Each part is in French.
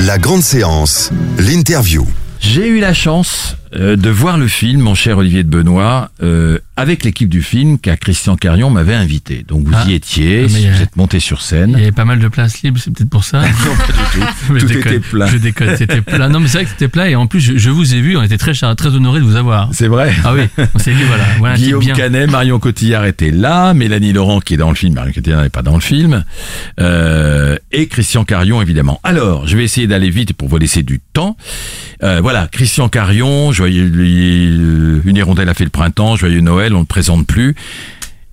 La grande séance, l'interview. J'ai eu la chance euh, de voir le film, mon cher Olivier de Benoît, euh, avec l'équipe du film qu'à Christian Carion m'avait invité. Donc vous Ah. y étiez, Ah, vous êtes monté sur Il y scène. avait pas mal de places libres, c'est peut-être pour ça. Non, pas du tout. Tout déconne. était plein. Je déconne, c'était plein. Non, mais c'est vrai que c'était plein et en plus, je, je vous ai vu, on était très, très honorés de vous avoir. C'est vrai. Ah oui, on s'est dit, voilà, Guillaume bien. Canet, Marion Cotillard était là, Mélanie Laurent qui est dans le film, Marion Cotillard n'est pas dans le film, euh, et Christian Carion évidemment. Alors, je vais essayer d'aller vite pour vous laisser du temps. Euh, voilà, Christian Carion, joyeux, euh, une hirondelle a fait le printemps, joyeux Noël, on ne le présente plus.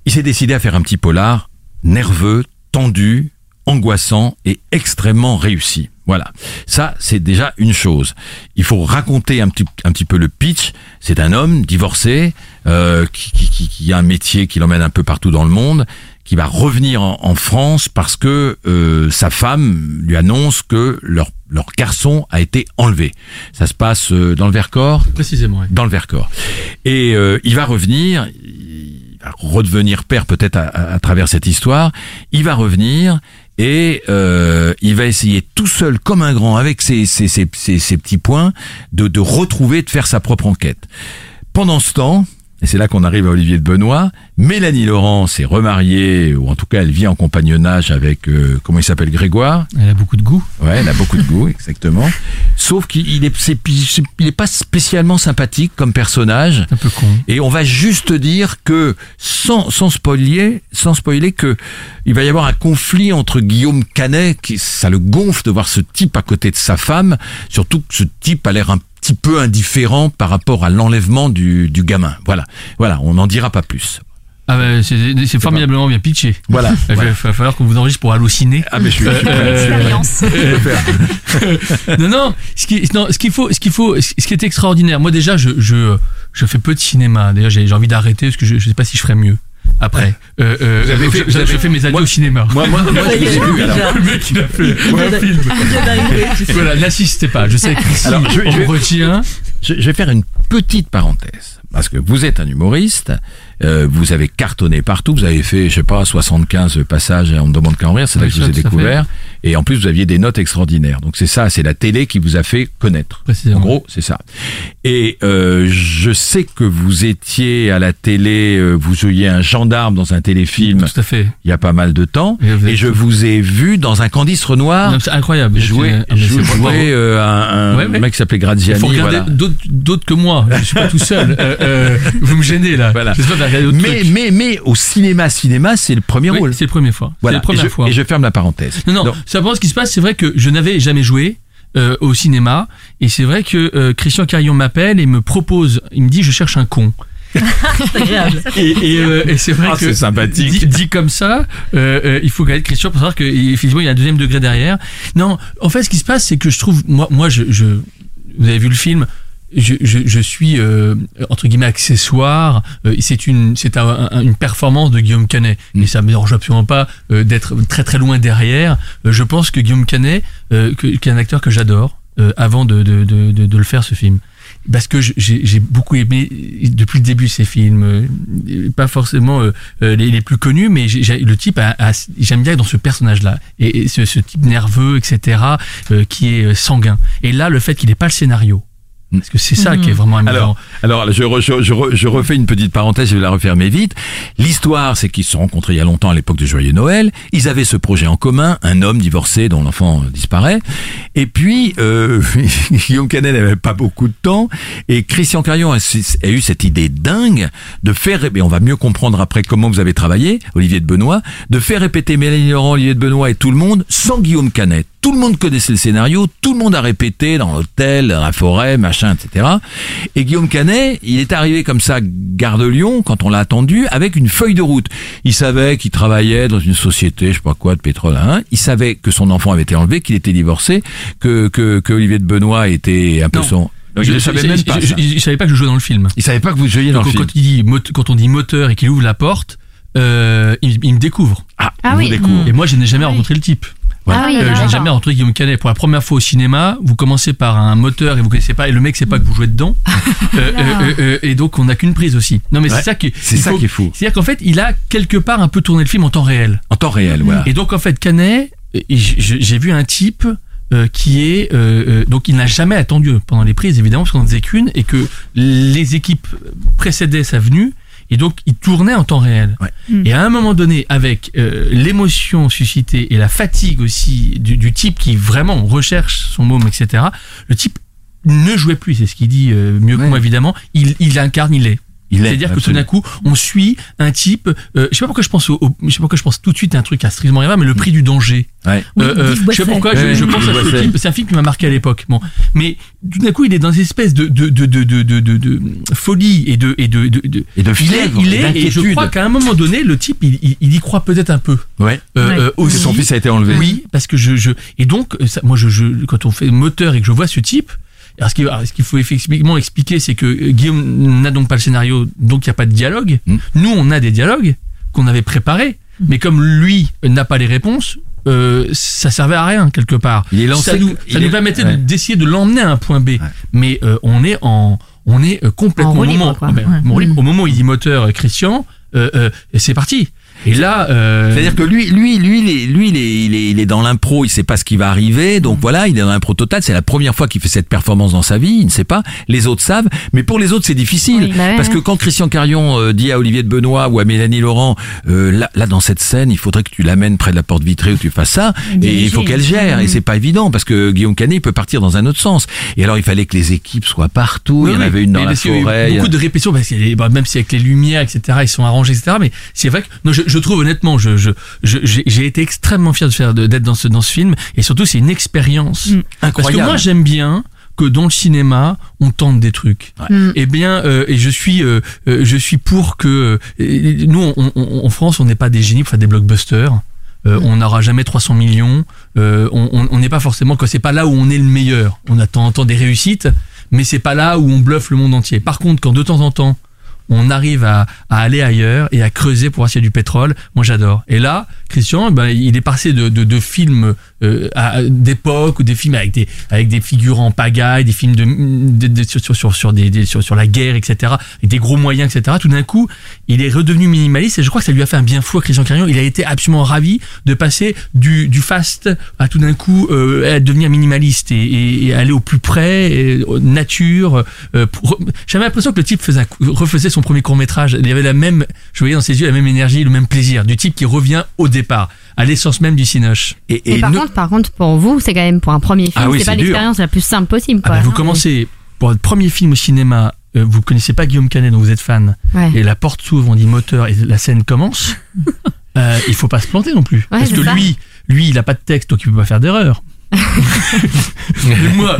Il s'est décidé à faire un petit polar nerveux, tendu, angoissant et extrêmement réussi. Voilà. Ça, c'est déjà une chose. Il faut raconter un petit, un petit peu le pitch. C'est un homme divorcé, euh, qui a un métier qui l'emmène un peu partout dans le monde, qui va revenir en, en France parce que euh, sa femme lui annonce que leur, leur garçon a été enlevé. Ça se passe euh, dans le Vercors? Précisément, ouais. dans le Vercors. Et euh, il va revenir, il va redevenir père peut-être à, à- à travers cette histoire. Il va revenir et euh, il va essayer tout seul, comme un grand, avec ses, ses, ses, ses- ses petits points, de, de retrouver, de faire sa propre enquête. Pendant ce temps, et c'est là qu'on arrive à Olivier de Benoît, Mélanie Laurent s'est remariée, ou en tout cas elle vit en compagnonnage avec, euh, comment il s'appelle, Grégoire Elle a beaucoup de goût. Ouais, elle a beaucoup de goût, exactement. Sauf qu'il est, c'est- il est pas spécialement sympathique comme personnage. Un peu con. Et on va juste dire que, sans, sans spoiler, sans spoiler que il va y avoir un conflit entre Guillaume Canet, qui, ça le gonfle de voir ce type à côté de sa femme, surtout que ce type a l'air un petit peu indifférent par rapport à l'enlèvement du, du gamin. Voilà, voilà, on n'en dira pas plus. Ah bah, c'est c'est formidablement bien pitché. Voilà. Il va falloir qu'on vous enregistre pour halluciner. Ah mais je suis, je suis prêt. Euh, non, non. Ce qui, non, ce qu'il faut, ce qu'il faut, ce qui est extraordinaire. Moi déjà, je, je, je fais peu de cinéma. D'ailleurs, j'ai j'ai envie d'arrêter parce que je, je sais pas si je ferais mieux après. Euh, euh, Vous avez fait- je, fais mes adieux moi- au cinéma. Moi, moi, moi, je l'ai vu. alors. le mec, il a fait un film. Voilà, n'assistez pas. Je sais qu'ici, Alors, je- on je vais- retient. Je, je vais faire une petite parenthèse. Parce que vous êtes un humoriste, euh, vous avez cartonné partout, vous avez fait, je sais pas, 75 passages et on ne demande qu'à en rire, c'est là que je vous ai découvert. Et en plus, vous aviez des notes extraordinaires. Donc c'est ça, c'est la télé qui vous a fait connaître. Précisément. En gros, c'est ça. Et euh, je sais que vous étiez à la télé, euh, vous jouiez un gendarme dans un téléfilm Tout à fait. il y a pas mal de temps. Et je vous ai vu dans un Candice Renoir C'est incroyable. jouer, Ah, jouer, euh, un, un Ouais, ouais. mec qui s'appelait Il Graziani. faut regarder voilà. d'autres d'autres que moi. Je suis pas tout seul. Euh, euh, vous me gênez là. Voilà. Mais, trucs. mais, mais au cinéma, cinéma, c'est le premier Oui, rôle. c'est la première fois. Voilà. C'est la première et, je, fois. et je ferme la parenthèse. Non, non, Donc, simplement ce qui se passe, c'est vrai que je n'avais jamais joué euh, au cinéma, et c'est vrai que euh, Christian Carillon m'appelle et me propose, il me dit je cherche un con. Et, et, euh, et c'est vrai Ah, que c'est sympathique. Dit, dit comme ça, euh, euh, il faut connaître Christian pour savoir que effectivement il y a un deuxième degré derrière. Non, en fait, ce qui se passe, c'est que je trouve, moi, moi, je, je vous avez vu le film. Je, je, je suis euh, entre guillemets accessoire. Euh, c'est une c'est un- un- une performance de Guillaume Canet, Mm. et ça me dérange absolument pas euh, d'être très très loin derrière. Euh, je pense que Guillaume Canet, euh, qui est un acteur que j'adore, euh, avant de, de, de, de, de le faire ce film parce que j'ai j'ai beaucoup aimé depuis le début ces films, euh, pas forcément les, les plus connus, mais j'ai- j'ai- le type, a- a- j'aime bien dans ce personnage-là, et, et ce, ce type nerveux, etc., euh, qui est sanguin. Et là, le fait qu'il n'ait pas le scénario, parce que c'est ça qui est vraiment amusant. Alors, alors je, re- je, je re- je refais une petite parenthèse, je vais la refermer vite. L'histoire, c'est qu'ils se sont rencontrés il y a longtemps à l'époque de Joyeux Noël. Ils avaient ce projet en commun, un homme divorcé dont l'enfant disparaît. Et puis, euh, Guillaume Canet n'avait pas beaucoup de temps. Et Christian Carion a, a eu cette idée dingue de faire, et on va mieux comprendre après comment vous avez travaillé, Olivier de Benoît, de faire répéter Mélanie Laurent, Olivier de Benoît et tout le monde sans Guillaume Canet. Tout le monde connaissait le scénario, tout le monde a répété dans l'hôtel, dans la forêt, machin, etc. Et Guillaume Canet, il est arrivé comme ça, gare de Lyon, quand on l'a attendu, avec une feuille de route. Il savait qu'il travaillait dans une société, je sais pas quoi, de pétrole. Hein. Il savait que son enfant avait été enlevé, qu'il était divorcé, que, que, que Olivier de Benoît était un peu Non. son... Donc, il ne savait même pas. je, je- je savais pas que je jouais dans le film. Il savait pas que vous jouiez dans Donc, le film. quand, il dit, mot- quand on dit moteur et qu'il ouvre la porte, euh, il, il me découvre. Ah, Ah il oui. découvre. Et moi, je n'ai jamais Ah oui. rencontré le type. Ah oui, Euh, j'ai jamais rencontré Guillaume Canet. Pour la première fois au cinéma, vous commencez par un moteur et vous connaissez pas, et le mec sait pas que vous jouez dedans. Euh, euh, euh, euh, et donc on n'a qu'une prise aussi. Non mais Ouais, c'est ça qui, c'est ça qui est fou. C'est-à-dire qu'en fait, il a quelque part un peu tourné le film en temps réel. En temps réel, voilà. Et donc en fait, Canet, j'ai vu un type euh, qui est euh, euh, donc il n'a jamais attendu pendant les prises évidemment parce qu'on n'en faisait qu'une et que les équipes précédaient sa venue et donc il tournait en temps réel. Ouais. Mm. Et à un moment donné, avec euh, l'émotion suscitée et la fatigue aussi du, du type qui vraiment recherche son môme, etc. Le type ne jouait plus, c'est ce qu'il dit euh, mieux que moi évidemment. Il, il incarne, il est. Il est, C'est-à-dire que tout d'un coup, on suit un type. euh, je sais pas pourquoi je pense au, au- je sais pas pourquoi je pense tout de suite à un truc à strictement rien, mais le prix du danger. Ouais. Oui, Euh, euh, Yves je sais pas pourquoi je, Ouais, je Yves pense à ce film. C'est un film qui m'a marqué à l'époque. Bon, mais tout d'un coup, il est dans une espèce de de de de de, de, de- de folie et de et de de, de- Et de il est, fièvre, il est, et je crois qu'à un moment donné, le type, il, il, il y croit peut-être un peu. Ouais. Euh, Ouais. euh, Que aussi. son fils a été enlevé. Oui, parce que je, je et donc euh, ça, moi je, je quand on fait moteur et que je vois ce type, alors ce qu'il faut effectivement expliquer, c'est que euh, Guillaume n'a donc pas le scénario, donc il n'y a pas de dialogue. Mm. Nous, on a des dialogues qu'on avait préparés, mais comme lui n'a pas les réponses. Euh, ça servait à rien quelque part. Il est lancé- ça nous, est- permettait ouais. d'essayer de l'emmener à un point B. Mais euh, on est en, on est euh, complètement au moment, quoi. Ouais. au moment où il dit moteur Christian, euh, euh, c'est parti. Et là, euh, C'est-à-dire que lui, lui, lui, lui, il est, il est, il est dans l'impro, il sait pas ce qui va arriver, donc voilà, il est dans l'impro total. C'est la première fois qu'il fait cette performance dans sa vie, il ne sait pas. Les autres savent, mais pour les autres, c'est difficile Oui, bah parce que quand Christian Carion euh, dit à Olivier de Benoît ou à Mélanie Laurent, euh, là, là, dans cette scène, il faudrait que tu l'amènes près de la porte vitrée où tu fasses ça, et il faut qu'elle gère, et Mhm. c'est pas évident parce que Guillaume Canet il peut partir dans un autre sens. Et alors, il fallait que les équipes soient partout. il y en Oui, avait une dans la parce qu'il y a eu forêt. il y a- Beaucoup de répétitions, parce que bah, même si avec les lumières, etc., ils sont arrangés, etc. Mais c'est vrai que non, je, je trouve honnêtement, je, je, je- j'ai été extrêmement fier de faire de- d'être dans ce dans ce film, et surtout c'est une expérience. Mm. Parce que Incroyable. moi j'aime bien que dans le cinéma on tente des trucs. Mm. Eh bien, euh, et je suis, euh, euh, je suis pour que euh, nous, on- on- en France, on n'est pas des génies pour faire des blockbusters. Euh, On n'aura jamais 300 millions. Euh, on n'est pas forcément que c'est pas là où on est le meilleur. On a de temps en temps des réussites, mais c'est pas là où on bluffe le monde entier. Par contre, quand de temps en temps on arrive à, aller ailleurs et à creuser pour voir s'il y a du pétrole. Moi, j'adore. Et là, Christian, ben, il est passé de, de, films euh, d'époque ou des films avec des avec des figures en pagaille, des films de, sur, sur sur sur sur la guerre, etc. Et des gros moyens, etc. Tout d'un coup, il est redevenu minimaliste et je crois que ça lui a fait un bien fou à Christian Carion. Il a été absolument ravi de passer du du fast à tout d'un coup euh, à devenir minimaliste et, aller au plus près, nature. euh, J'avais l'impression que le type refaisait son premier court métrage. Il y avait la même, je voyais dans ses yeux la même énergie, le même plaisir du type qui revient au départ, à l'essence même du cinoche. Et, par nous- contre, par contre, pour vous, c'est quand même pour un premier film, Ah oui, c'est pas l'expérience la plus simple possible. Ah bah, vous commencez pour votre premier film au cinéma. euh, vous connaissez pas Guillaume Canet, dont vous êtes fan, Ouais. et la porte s'ouvre, on dit moteur, et la scène commence. euh, il faut pas se planter non plus, Ouais, parce que ça. lui, lui, il a pas de texte, donc il peut pas faire d'erreur. Mais moi,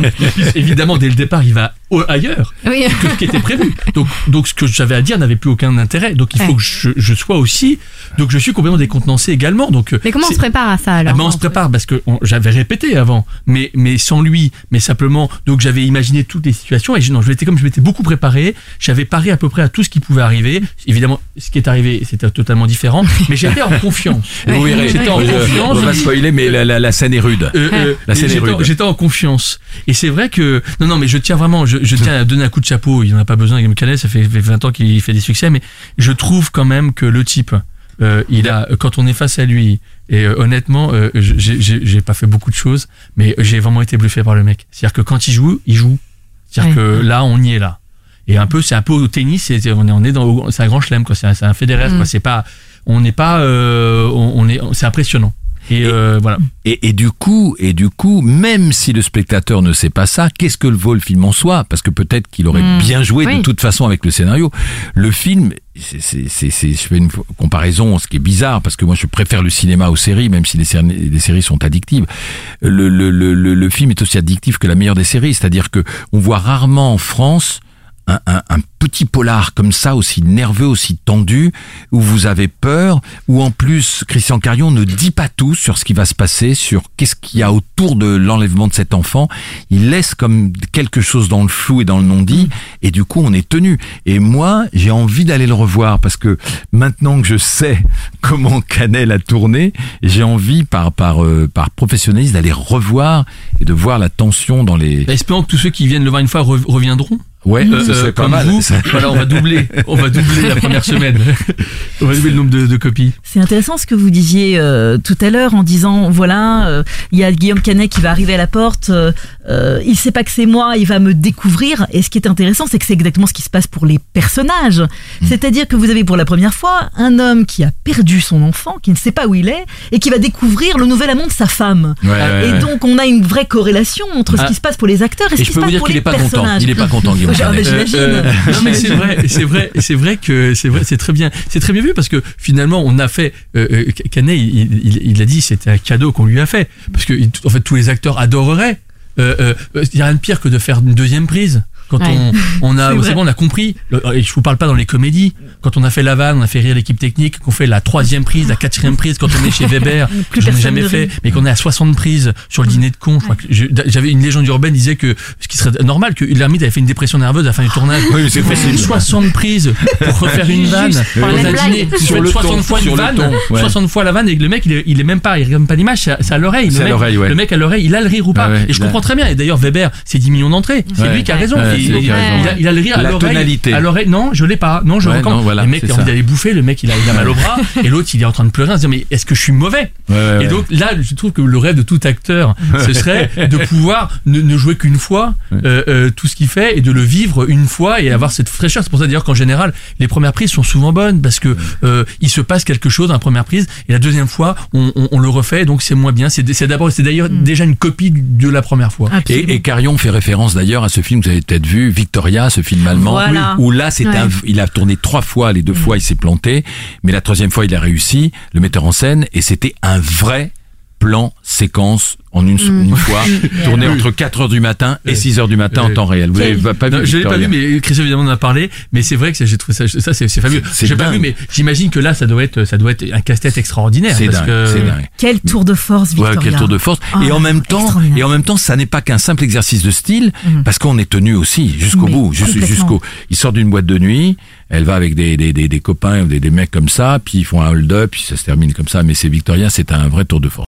évidemment, dès le départ, il va ailleurs Oui. que ce qui était prévu. Donc, donc ce que j'avais à dire n'avait plus aucun intérêt. Donc, il faut Ouais. que je, je sois aussi. Donc, je suis complètement décontenancé également. Donc, euh, Mais comment on se prépare à ça ah alors ben, on se prépare parce que j'avais répété avant, mais mais sans lui, mais simplement. Donc j'avais imaginé toutes les situations et je, non, je m'étais comme je m'étais beaucoup préparé. J'avais paré à peu près à tout ce qui pouvait arriver. Évidemment, ce qui est arrivé, c'était totalement différent, mais j'étais en confiance. Vous verrez, J'étais en je- confiance. On va pas spoiler, mais la, la, la scène est rude. Euh, euh, La scène est rude. J'étais en confiance. Et c'est vrai que non non mais je tiens vraiment je, je tiens à donner un coup de chapeau. Il en a pas besoin Guillaume Canet, ça fait, fait 20 ans qu'il fait des succès, mais je trouve quand même que le type, euh, il a quand on est face à lui et euh, honnêtement, euh, j'ai- pas fait beaucoup de choses, mais j'ai vraiment été bluffé par le mec. C'est-à-dire que quand il joue, il joue. C'est-à-dire Ouais. que là on y est là. Et un peu c'est un peu au tennis, c'est on est on est dans c'est un grand chelem quoi, c'est un, un Federer Mm. quoi. C'est pas on n'est pas euh, on, on est c'est impressionnant. Et, Et- euh, voilà. Et, et du coup, et du coup, même si le spectateur ne sait pas ça, qu'est-ce que le vol film en soi? Parce que peut-être qu'il aurait Mm. bien joué de toute façon avec le scénario. Le film, c'est, c'est, c'est, c'est- je fais une comparaison, ce qui est bizarre, parce que moi je préfère le cinéma aux séries, même si les séries, les séries sont addictives. Le, le, le, le, le film est aussi addictif que la meilleure des séries, c'est-à-dire que on voit rarement en France un, un, un petit polar comme ça, aussi nerveux, aussi tendu, où vous avez peur, où en plus Christian Carion ne dit pas tout sur ce qui va se passer, sur qu'est-ce qu'il y a autour de l'enlèvement de cet enfant. Il laisse comme quelque chose dans le flou et dans le non-dit, et du coup on est tenu. Et moi, j'ai envie d'aller le revoir parce que maintenant que je sais comment Canel a tourné, j'ai envie par par euh, par professionnalisme d'aller revoir et de voir la tension dans les. Espérons que tous ceux qui viennent le voir une fois re- reviendront. Ouais, Euh, ce serait pas comme mal. vous, voilà, on va doubler, on va doubler la première semaine. on va doubler le nombre de, de copies. C'est intéressant ce que vous disiez euh, tout à l'heure en disant voilà, euh, il y a Guillaume Canet qui va arriver à la porte, euh, euh, il sait pas que c'est moi, il va me découvrir. Et ce qui est intéressant, c'est que c'est exactement ce qui se passe pour les personnages. Hmm. C'est-à-dire que vous avez pour la première fois un homme qui a perdu son enfant, qui ne sait pas où il est, et qui va découvrir le nouvel amant de sa femme. Ouais, ouais, et ouais. donc on a une vraie corrélation entre ce Ah. qui se passe pour les acteurs et, ce qui je se peux vous passe dire pour qu'il les est pas content. personnages. Il est pas content, Guillaume Bah, Canet. j'imagine. non mais c'est vrai, c'est vrai, c'est vrai que c'est vrai, c'est très bien, c'est très bien vu parce que finalement on a fait. Euh, euh, Canet, il, il, il a dit c'était un cadeau qu'on lui a fait parce que il- en fait tous les acteurs adoreraient. Euh, euh, il y a rien de pire que de faire une deuxième prise. Quand Ouais. on, on a, C'est bon, on a compris. Le- Et je vous parle pas dans les comédies. Quand on a fait la vanne, on a fait rire l'équipe technique, qu'on fait la troisième prise, la quatrième prise, quand on est chez Weber, je n'ai jamais fait, mais qu'on est à 60 prises sur le dîner de con. Je crois que je- J'avais une légende urbaine disait que ce qui serait normal que l'ermite avait fait une dépression nerveuse à la fin du tournage. Oui, c'est possible. 60 prises pour refaire une vanne pour un dîner. Tu Sur fais le 60 ton, fois sur une le vanne, ton, ouais. 60 fois la vanne et le mec il est, il est même pas, il regarde pas l'image, c'est à- à l'oreille. Le C'est à mec- l'oreille, ouais. Le mec à l'oreille, il a le rire ou pas. Ah ouais, et je comprends très bien. Et d'ailleurs Weber, c'est 10 millions d'entrées. C'est lui qui a raison. Il- a il- raison. il a- il a le rire à La l'oreille. tonalité. À l'oreille, non, je l'ai pas. Non, je Ouais, non, voilà, le mec il a envie d'aller bouffer, le mec il a, il a mal au bras, et l'autre il est en train de pleurer, en se disant mais est-ce que je suis mauvais? Ouais, ouais, Et donc là, je trouve que le rêve de tout acteur, ce serait de pouvoir ne, ne jouer qu'une fois euh, euh, tout ce qu'il fait et de le vivre une fois et avoir cette fraîcheur. C'est pour ça d'ailleurs qu'en général, les premières prises sont souvent bonnes parce que euh, il se passe quelque chose dans la première prise et la deuxième fois, on, on- on le refait, donc c'est moins bien. C'est d'abord, c'est d'ailleurs déjà une copie de la première fois. Et, et Carion fait référence d'ailleurs à ce film que vous avez peut-être vu, Victoria, ce film allemand, Voilà. où là c'est Ouais. un, il a tourné trois fois, les deux fois il s'est planté, mais la troisième fois il a réussi, le metteur en scène, et c'était un vrai plan séquence en une, une fois, tourné entre 4 heures du matin et 6 heures du matin en temps réel. Vous l'avez pas Non, vu je l'ai pas vu, mais Christophe évidemment en a parlé. Mais c'est vrai que ça, j'ai trouvé ça, ça c'est c'est fabuleux. J'ai pas vu, mais j'imagine que là, ça doit être, ça doit être un casse-tête extraordinaire. C'est parce dingue, que- c'est dingue. Quel tour de force, Victoria. Ouais, quel tour de force. et Ah, en même temps, et en même temps, ça n'est pas qu'un simple exercice de style, Mhm. parce qu'on est tenu aussi jusqu'au bout, jusqu'au. Il sort d'une boîte de nuit, elle va avec des des des, des copains, des, des mecs comme ça, puis ils font un hold-up, puis ça se termine comme ça. Mais c'est Victoria, c'est un vrai tour de force.